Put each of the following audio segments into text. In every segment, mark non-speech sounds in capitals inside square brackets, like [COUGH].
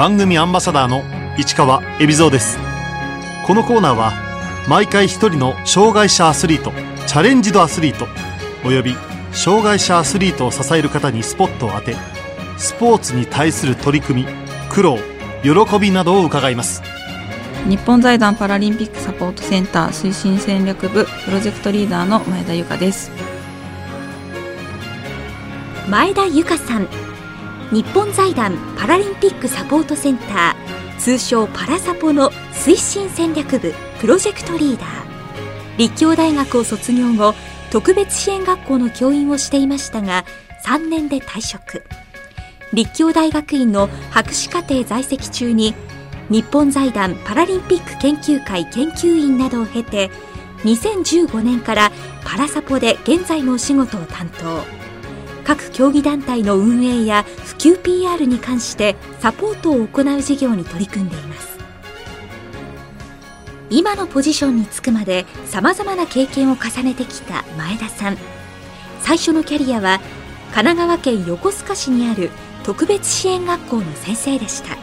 番組アンバサダーの市川恵比蔵です。このコーナーは毎回一人の障害者アスリートチャレンジドアスリートおよび障害者アスリートを支える方にスポットを当てスポーツに対する取り組み苦労喜びなどを伺います。日本財団パラリンピックサポートセンター推進戦略部プロジェクトリーダーの前田由香です。前田由香さん日本財団パラリンピックサポートセンター通称パラサポの推進戦略部プロジェクトリーダー。立教大学を卒業後特別支援学校の教員をしていましたが3年で退職。立教大学院の博士課程在籍中に日本財団パラリンピック研究会研究員などを経て2015年からパラサポで現在のお仕事を担当。各競技団体の運営や普及 PR に関してサポートを行う事業に取り組んでいます。今のポジションにつくまでさまざまな経験を重ねてきた前田さん。最初のキャリアは神奈川県横須賀市にある特別支援学校の先生でした。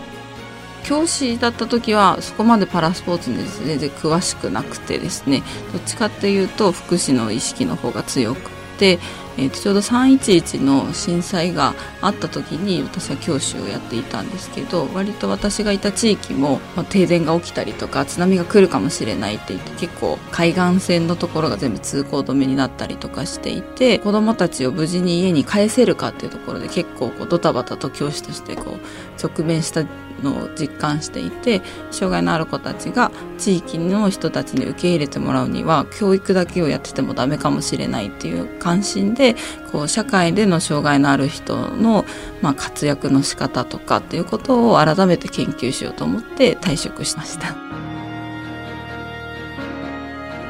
教師だった時はそこまでパラスポーツに全然詳しくなくてですね。どっちかっていうと福祉の意識の方が強くて、えー、ちょうど311の震災があった時に私は教師をやっていたんですけど割と私がいた地域も、まあ、停電が起きたりとか津波が来るかもしれないって言って結構海岸線のところが全部通行止めになったりとかしていて子どもたちを無事に家に帰せるかっていうところで結構こうドタバタと教師としてこう直面したのを実感していて障害のある子たちが地域の人たちに受け入れてもらうには教育だけをやっててもダメかもしれないっていう関心でこう社会での障害のある人の、まあ、活躍の仕方とかっていうことを改めて研究しようと思って退職しました。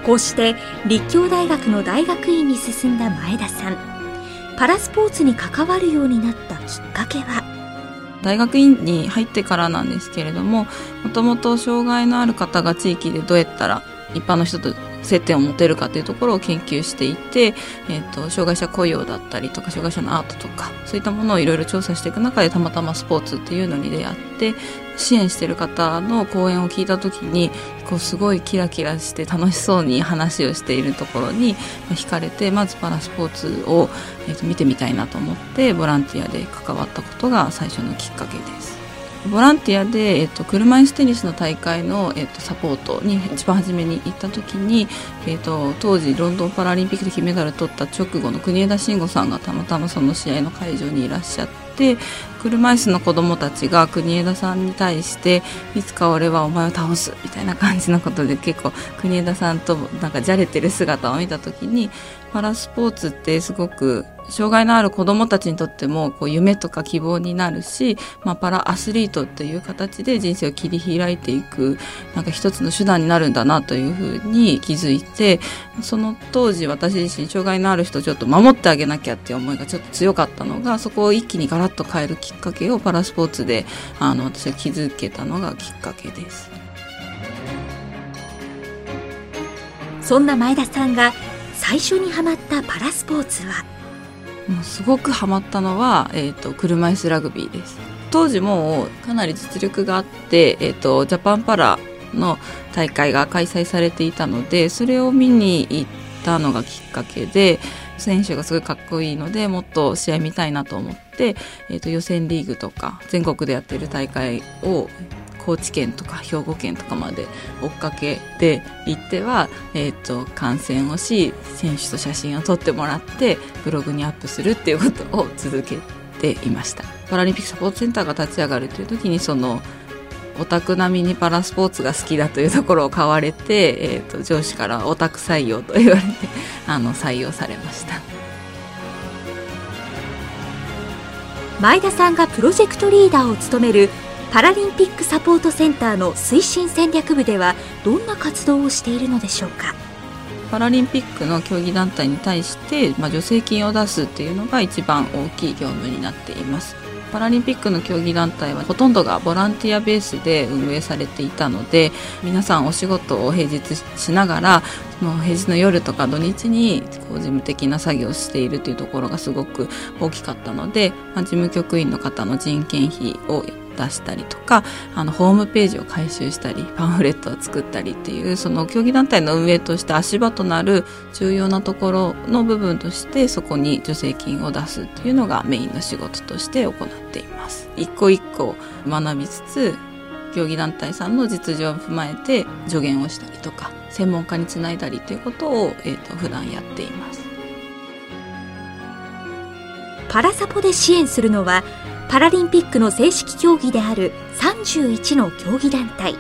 こうして立教大学の大学院に進んだ前田さんパラスポーツに関わるようになったきっかけは？大学院に入ってからなんですけれどももともと障害のある方が地域でどうやったら一般の人と接点を持てるかというところを研究していて、えーと、障害者雇用だったりとか障害者のアートとかそういったものをいろいろ調査していく中でたまたまスポーツっていうのに出会って支援してる方の講演を聞いた時にこうすごいキラキラして楽しそうに話をしているところに惹かれてまずパラスポーツを、えー、と見てみたいなと思ってボランティアで関わったことが最初のきっかけです。ボランティアで、えっと、車椅子テニスの大会の、えっと、サポートに一番初めに行った時に、えっと、当時ロンドンパラリンピックで金メダルを取った直後の国枝慎吾さんがたまたまその試合の会場にいらっしゃって車椅子の子供たちが国枝さんに対していつか俺はお前を倒すみたいな感じのことで結構国枝さんとなんかじゃれてる姿を見た時にパラスポーツってすごく障害のある子どもたちにとってもこう夢とか希望になるし、まあ、パラアスリートっていう形で人生を切り開いていくなんか一つの手段になるんだなというふうに気づいてその当時私自身障害のある人をちょっと守ってあげなきゃっていう思いがちょっと強かったのがそこを一気にガラッと変えるきっかけをパラスポーツであの私は気づけたのがきっかけです。そんな前田さんが最初にハマったパラスポーツは？もうすごくハマったのは、えーと、車椅子ラグビーです当時もかなり実力があって、えーと、ジャパンパラの大会が開催されていたのでそれを見に行ったのがきっかけで選手がすごいかっこいいのでもっと試合見たいなと思って、えーと予選リーグとか全国でやってる大会を高知県とか兵庫県とかまで追っかけて行っては、えーと、観戦をし選手と写真を撮ってもらってブログにアップするっていうことを続けていました。パラリンピックサポートセンターが立ち上がるという時にそのオタク並みにパラスポーツが好きだというところを買われて、えーと、上司からオタク採用と言われて [LAUGHS] あの採用されました。前田さんがプロジェクトリーダーを務めるパラリンピックサポートセンターの推進戦略部ではどんな活動をしているのでしょうか？パラリンピックの競技団体に対して、まあ、助成金を出すっていうのが一番大きい業務になっていますパラリンピックの競技団体はほとんどがボランティアベースで運営されていたので皆さんお仕事を平日しながらもう平日の夜とか土日にこう事務的な作業をしているというところがすごく大きかったので、まあ、事務局員の方の人件費を出したりとかあのホームページを改修したりパンフレットを作ったりっていうその競技団体の運営として足場となる重要なところの部分としてそこに助成金を出すっていうのがメインの仕事として行っています。一個一個学びつつ競技団体さんの実情を踏まえて助言をしたりとか専門家につないだりということを、えーと、普段やっていますパラサポで支援するのはパラリンピックの正式競技である31の競技団体。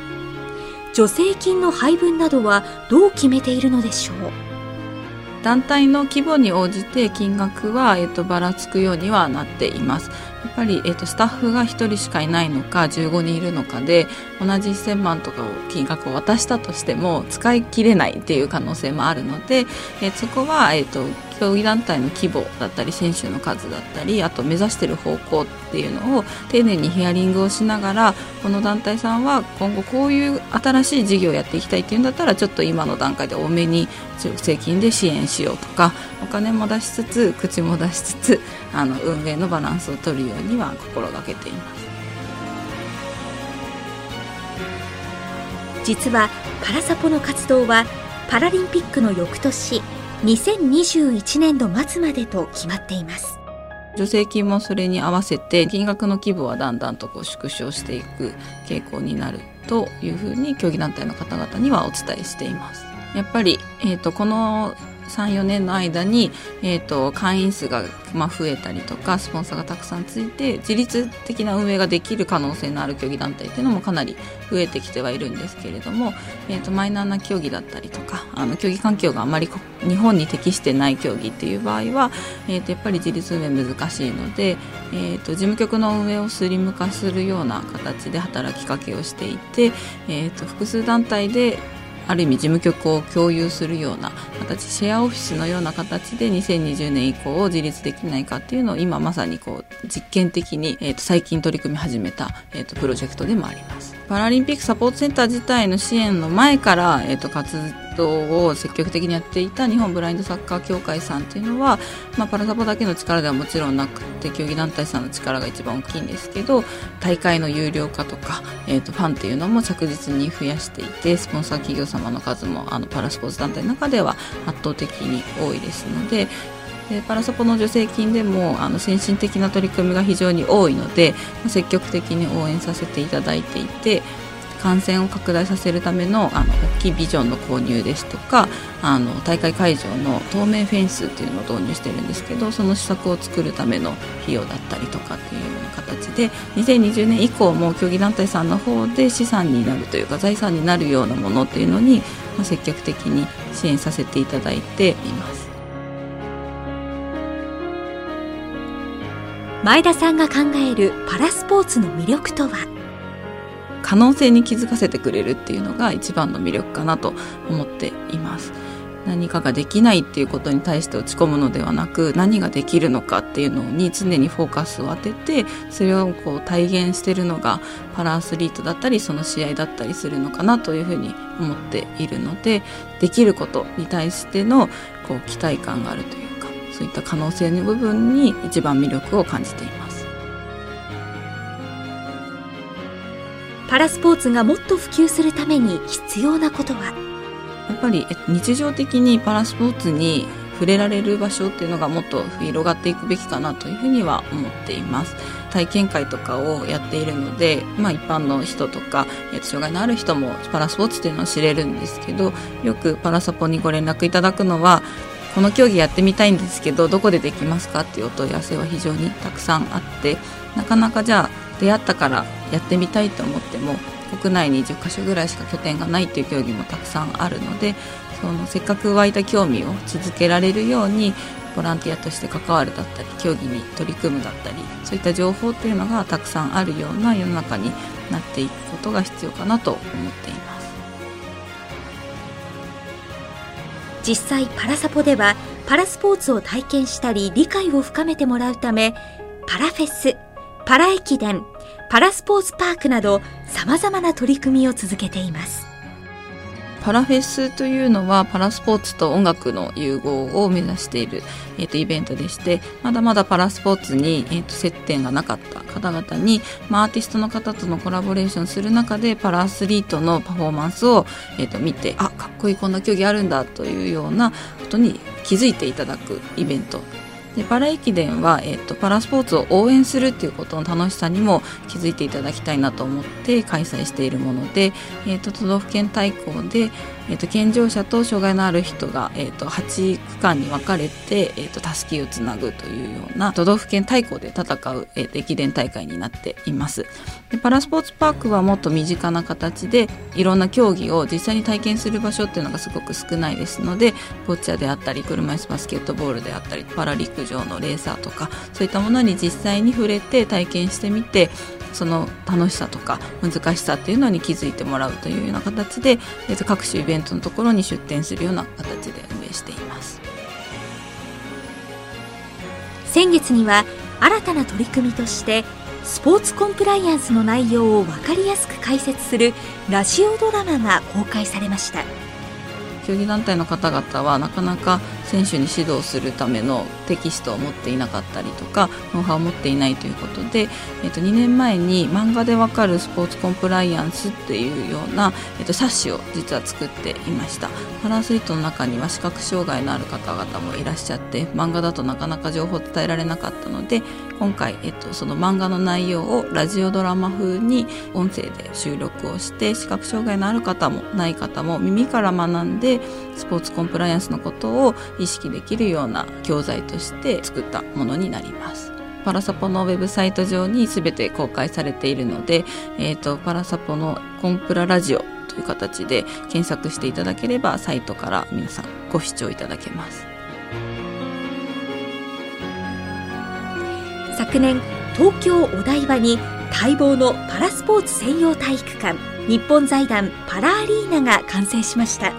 助成金の配分などはどう決めているのでしょう？団体の規模に応じて金額は、えーと、ばらつくようにはなっています。やっぱり、えーと、スタッフが1人しかいないのか15人いるのかで同じ1000万とかを金額を渡したとしても使い切れないっていう可能性もあるので、えー、そこは、えーと競技団体の規模だったり選手の数だったりあと目指している方向っていうのを丁寧にヒアリングをしながらこの団体さんは今後こういう新しい事業をやっていきたいっていうんだったらちょっと今の段階で多めに助成金で支援しようとかお金も出しつつ口も出しつつあの運営のバランスを取るようには心がけています。実はパラサポの活動はパラリンピックの翌年2021年度末までと決まっています助成金もそれに合わせて金額の規模はだんだんとこう縮小していく傾向になるというふうに競技団体の方々にはお伝えしています。やっぱり、えーとこの34年の間に、えーと、会員数が、まあ、増えたりとかスポンサーがたくさんついて自律的な運営ができる可能性のある競技団体っていうのもかなり増えてきてはいるんですけれども、えーと、マイナーな競技だったりとかあの競技環境があまり日本に適してない競技っていう場合は、えーと、やっぱり自立運営難しいので、えー、と事務局の運営をスリム化するような形で働きかけをしていて、えー、と複数団体である意味事務局を共有するような形シェアオフィスのような形で2020年以降を自立できないかっていうのを今まさにこう実験的に、えー、と最近取り組み始めた、えー、とプロジェクトでもあります。パラリンピックサポートセンター自体の支援の前から、えー、と活を積極的にやっていた日本ブラインドサッカー協会さんっていうのは、まあ、パラサポだけの力ではもちろんなくて競技団体さんの力が一番大きいんですけど大会の有料化とか、えー、とファンっていうのも着実に増やしていてスポンサー企業様の数もあのパラスポーツ団体の中では圧倒的に多いですのででパラサポの助成金でもあの先進的な取り組みが非常に多いので積極的に応援させていただいていて感染を拡大させるためのあの大きいビジョンの購入ですとかあの大会会場の透明フェンスっていうのを導入してるんですけどその施策を作るための費用だったりとかっていうような形で2020年以降も競技団体さんの方で資産になるというか財産になるようなものっていうのに積極的に支援させていただいています。前田さんが考えるパラスポーツの魅力とは？可能性に気づかせてくれるっていうのが一番の魅力かなと思っています。何かができないっていうことに対して落ち込むのではなく何ができるのかっていうのに常にフォーカスを当ててそれをこう体現してるのがパラアスリートだったりその試合だったりするのかなというふうに思っているのでできることに対してのこう期待感があるというかそういった可能性の部分に一番魅力を感じています。パラスポーツがもっと普及するために必要なことは？やっぱり日常的にパラスポーツに触れられる場所っていうのがもっと広がっていくべきかなというふうには思っています。体験会とかをやっているので、まあ、一般の人とか障害のある人もパラスポーツっていうのを知れるんですけどよくパラサポにご連絡いただくのはこの競技やってみたいんですけどどこでできますかっていうお問い合わせは非常にたくさんあってなかなかじゃあ出会ったからやってみたいと思っても国内に10カ所ぐらいしか拠点がないっていう競技もたくさんあるのでそのせっかく湧いた興味を続けられるようにボランティアとして関わるだったり競技に取り組むだったりそういった情報っていうのがたくさんあるような世の中になっていくことが必要かなと思っています。実際パラサポではパラスポーツを体験したり理解を深めてもらうためパラフェスパラ駅伝、パラスポーツパークなど様々な取り組みを続けています。パラフェスというのはパラスポーツと音楽の融合を目指している、えー、とイベントでしてまだまだパラスポーツに、えー、と接点がなかった方々に、まあ、アーティストの方とのコラボレーションする中でパラアスリートのパフォーマンスを、えー、と見てあかっこいいこんな競技あるんだというようなことに気づいていただくイベントでパラ駅伝は、えーと、パラスポーツを応援するっていうことの楽しさにも気づいていただきたいなと思って開催しているもので、えーと都道府県対抗でえーと、健常者と障害のある人が、えーと、8区間に分かれて、たすきをつなぐというような都道府県対抗で戦う、えー、駅伝大会になっています。でパラスポーツパークはもっと身近な形でいろんな競技を実際に体験する場所っていうのがすごく少ないですのでボッチャであったり車椅子バスケットボールであったりパラ陸上のレーサーとかそういったものに実際に触れて体験してみてその楽しさとか難しさっていうのに気づいてもらうというような形で、えー、と各種イベントのところに出展するような形で運営しています先月には新たな取り組みとしてスポーツコンプライアンスの内容を分かりやすく解説するラジオドラマが公開されました。競技団体の方々はなかなか選手に指導するためのテキストを持っていなかったりとかノウハウを持っていないということで、えー、と2年前に漫画でわかるスポーツコンプライアンスっていうような、えー、と冊子を実は作っていました。パラアスリートの中には視覚障害のある方々もいらっしゃって漫画だとなかなか情報を伝えられなかったので今回、えっと、その漫画の内容をラジオドラマ風に音声で収録をして視覚障害のある方もない方も耳から学んでスポーツコンプライアンスのことを意識できるような教材として作ったものになります。パラサポのウェブサイト上に全て公開されているので、えーと、パラサポのコンプララジオという形で検索していただければサイトから皆さんご視聴いただけます。昨年東京お台場に待望のパラスポーツ専用体育館日本財団パラアリーナが完成しました。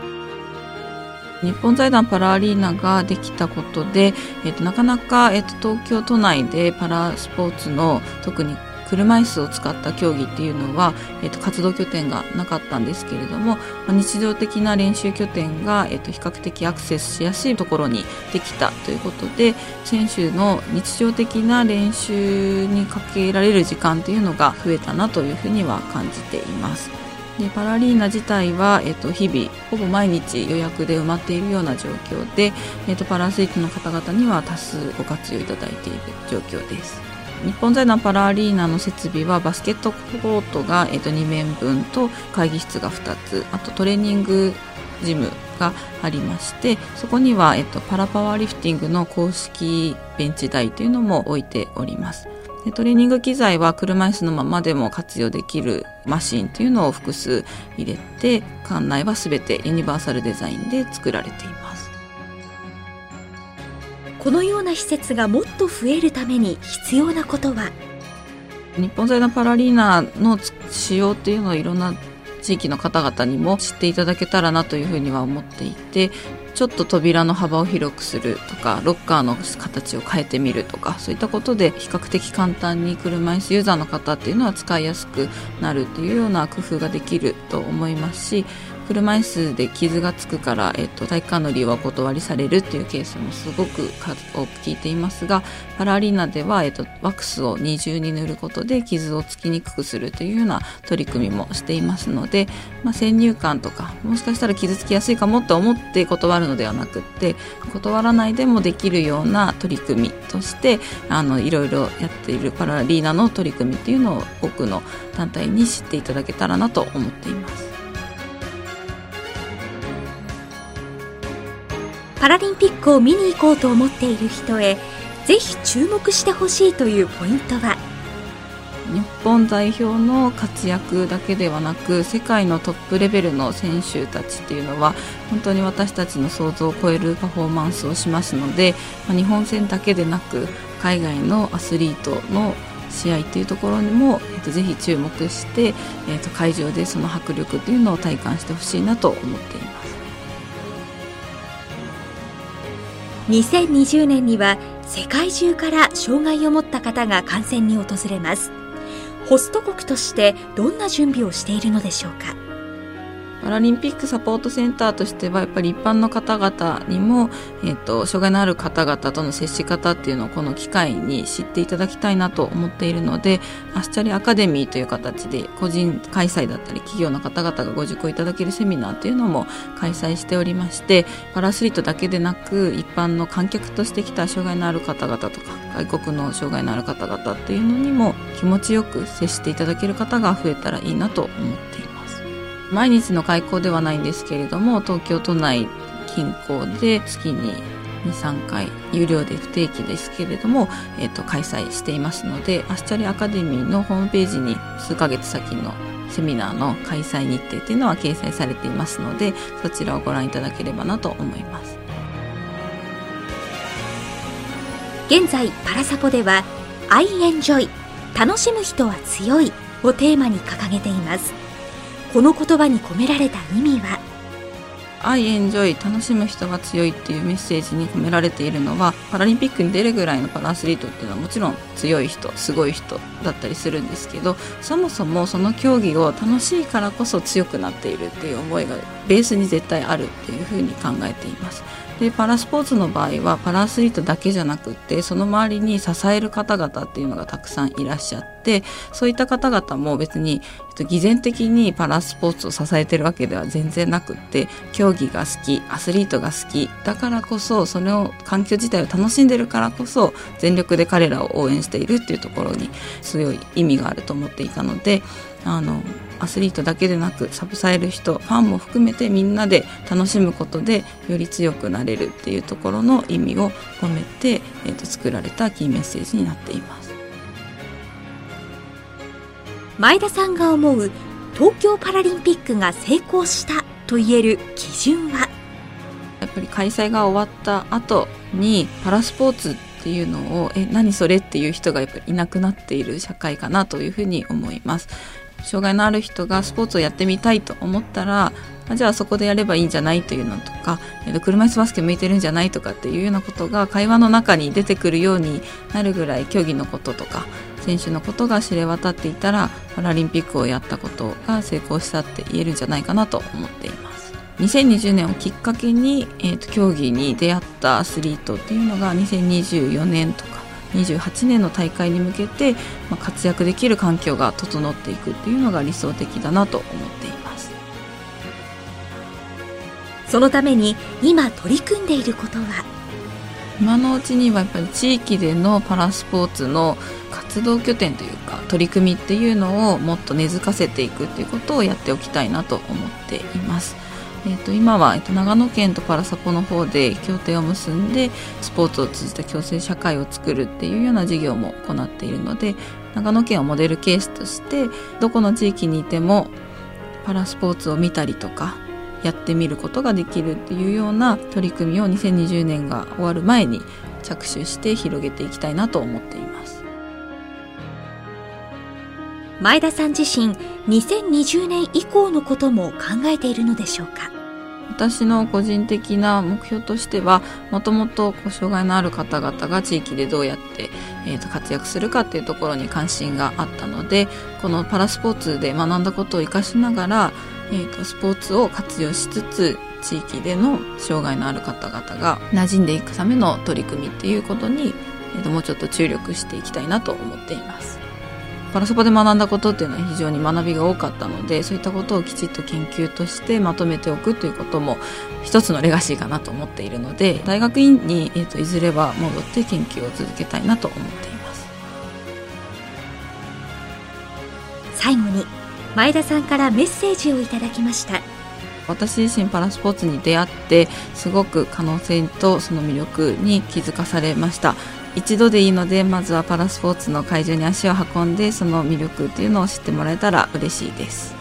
日本財団パラアリーナができたことで、えっと、なかなか、えっと、東京都内でパラスポーツの特に車椅子を使った競技っていうのは、えっと、活動拠点がなかったんですけれども、まあ、日常的な練習拠点が、えっと、比較的アクセスしやすいところにできたということで選手の日常的な練習にかけられる時間っていうのが増えたなというふうには感じています。でパラリーナ自体は、えっと、日々ほぼ毎日予約で埋まっているような状況で、えっと、パラスリートの方々には多数ご活用いただいている状況です日本財団パラアリーナの設備はバスケットコートが、えっと、2面分と会議室が2つあとトレーニングジムがありましてそこには、えっと、パラパワーリフティングの公式ベンチ台というのも置いております。でトレーニング機材は車椅子のままでも活用できるマシンというのを複数入れて館内は全てユニバーサルデザインで作られています。このような施設がもっと増えるために必要なことは？日本財団パラリーナの使用っていうのをいろんな地域の方々にも知っていただけたらなというふうには思っていてちょっと扉の幅を広くするとかロッカーの形を変えてみるとかそういったことで比較的簡単に車椅子ユーザーの方っていうのは使いやすくなるっていうような工夫ができると思いますし車椅子で傷がつくから、えっと、体育館の利用はお断りされるっていうケースもすごく多く聞いていますがパラアリーナでは、えっと、ワックスを二重に塗ることで傷をつきにくくするというような取り組みもしていますので、まあ、先入観とかもしかしたら傷つきやすいかもと思って断るのではなくって断らないでもできるような取り組みとしてあのいろいろやっているパラアリーナの取り組みっていうのを多くの団体に知っていただけたらなと思っています。パラリンピックを見に行こうと思っている人へぜひ注目してほしいというポイントは？日本代表の活躍だけではなく世界のトップレベルの選手たちっていうのは本当に私たちの想像を超えるパフォーマンスをしますので、日本戦だけでなく海外のアスリートの試合っていうところにも、えー、とぜひ注目して、えー、と会場でその迫力っていうのを体感してほしいなと思っています。2020年には世界中から障害を持った方が観戦に訪れます。ホスト国としてどんな準備をしているのでしょうか？パラリンピックサポートセンターとしてはやっぱり一般の方々にも、えーと、障害のある方々との接し方っていうのをこの機会に知っていただきたいなと思っているのでアスチャリアカデミーという形で個人開催だったり企業の方々がご受講いただけるセミナーというのも開催しておりましてパラアスリートだけでなく一般の観客として来た障害のある方々とか外国の障害のある方々っていうのにも気持ちよく接していただける方が増えたらいいなと思っています。毎日の開講ではないんですけれども東京都内近郊で月に23回有料で不定期ですけれども、えーと、開催していますのでアスチャリアカデミーのホームページに数ヶ月先のセミナーの開催日程というのは掲載されていますのでそちらをご覧いただければなと思います。現在パラサポでは「I enjoy 楽しむ人は強い」をテーマに掲げています。この言葉に込められた意味は？愛エンジョイ楽しむ人が強いっていうメッセージに込められているのはパラリンピックに出るぐらいのパラアスリートっていうのはもちろん強い人すごい人だったりするんですけどそもそもその競技を楽しいからこそ強くなっているっていう思いがベースに絶対あるっていうふうに考えています。でパラスポーツの場合はパラアスリートだけじゃなくってその周りに支える方々っていうのがたくさんいらっしゃってそういった方々も別に、えっと、偽善的にパラスポーツを支えてるわけでは全然なくって競技が好きアスリートが好きだからこそそれを環境自体を楽しんでるからこそ全力で彼らを応援しているっていうところに強い意味があると思っていたのであのアスリートだけでなくサブサイる人ファンも含めてみんなで楽しむことでより強くなれるっていうところの意味を込めて、えーと、作られたキーメッセージになっています。前田さんが思う東京パラリンピックが成功したと言える基準は？やっぱり開催が終わった後にパラスポーツっていうのをえ何それっていう人がやっぱりいなくなっている社会かなというふうに思います。障害のある人がスポーツをやってみたいと思ったらじゃあそこでやればいいんじゃないというのとか車椅子バスケ向いてるんじゃないとかっていうようなことが会話の中に出てくるようになるぐらい競技のこととか選手のことが知れ渡っていたらパラリンピックをやったことが成功したって言えるんじゃないかなと思っています。2020年をきっかけに、えーと競技に出会ったアスリートっていうのが2024年とか28年の大会に向けて、まあ、活躍できる環境が整っていくっていうのが理想的だなと思っていますそのために今取り組んでいることは今のうちにはやっぱり地域でのパラスポーツの活動拠点というか取り組みっていうのをもっと根付かせていくっていうことをやっておきたいなと思っています。えー、と今は、えー、と長野県とパラサポの方で協定を結んでスポーツを通じた共生社会を作るっていうような事業も行っているので長野県をモデルケースとしてどこの地域にいてもパラスポーツを見たりとかやってみることができるっていうような取り組みを2020年が終わる前に着手して広げていきたいなと思っています。前田さん自身2020年以降のことも考えているのでしょうか？私の個人的な目標としてはもともと障害のある方々が地域でどうやって、えー、と活躍するかっていうところに関心があったのでこのパラスポーツで学んだことを生かしながら、えー、とスポーツを活用しつつ地域での障害のある方々が馴染んでいくための取り組みっていうことに、えー、ともうちょっと注力していきたいなと思っています。パラソパで学んだことっていうのは非常に学びが多かったのでそういったことをきちっと研究としてまとめておくということも一つのレガシーかなと思っているので大学院に、えーと、いずれは戻って研究を続けたいなと思っています最後に前田さんからメッセージをいただきました。私自身パラスポーツに出会ってすごく可能性とその魅力に気づかされました。一度でいいのでまずはパラスポーツの会場に足を運んでその魅力っていうのを知ってもらえたら嬉しいです。